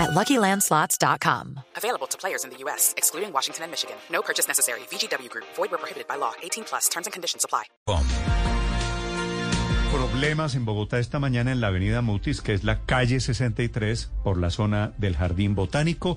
at LuckyLandSlots.com. Available to players in the U.S., excluding Washington and Michigan. No purchase necessary. VGW Group. Void where prohibited by law. 18 plus. Terms and conditions apply. Problemas en Bogotá esta mañana en la avenida Mutis, que es la calle 63, por la zona del Jardín Botánico.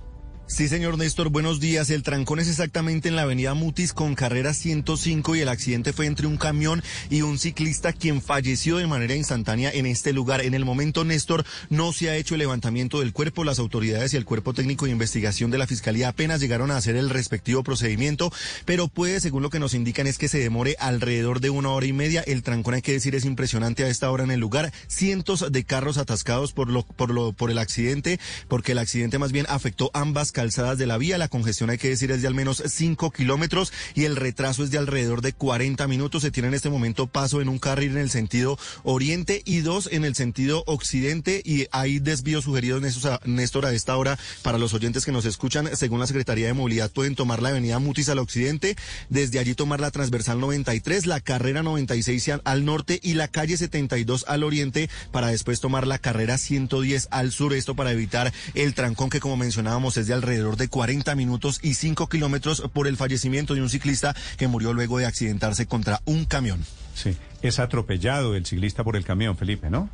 Sí, señor Néstor, buenos días. El trancón es exactamente en la avenida Mutis con carrera 105 y el accidente fue entre un camión y un ciclista quien falleció de manera instantánea en este lugar. En el momento, Néstor, no se ha hecho el levantamiento del cuerpo. Las autoridades y el cuerpo técnico de investigación de la Fiscalía apenas llegaron a hacer el respectivo procedimiento, pero puede, según lo que nos indican, es que se demore alrededor de una hora y media. El trancón, hay que decir, es impresionante a esta hora en el lugar. Cientos de carros atascados por lo, por lo, por el accidente, porque el accidente más bien afectó ambas calzadas de la vía. La congestión, hay que decir, es de al menos 5 kilómetros y el retraso es de alrededor de 40 minutos. Se tiene en este momento paso en un carril en el sentido oriente y dos en el sentido occidente y hay desvíos sugeridos, Néstor, a esta hora para los oyentes que nos escuchan. Según la Secretaría de Movilidad, pueden tomar la avenida Mutis al occidente, desde allí tomar la transversal 93, la carrera 96 al norte y la calle 72 al oriente para después tomar la carrera 110 al sur. Esto para evitar el trancón que, como mencionábamos, es de alrededor de 40 minutos y 5 kilómetros por el fallecimiento de un ciclista que murió luego de accidentarse contra un camión. Sí, es atropellado el ciclista por el camión, Felipe, ¿no?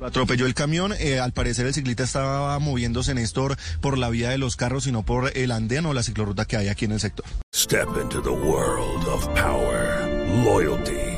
Atropelló el camión, eh, al parecer el ciclista estaba moviéndose, Néstor, por la vía de los carros y no por el andén o la ciclorruta que hay aquí en el sector. Step into the world of power, loyalty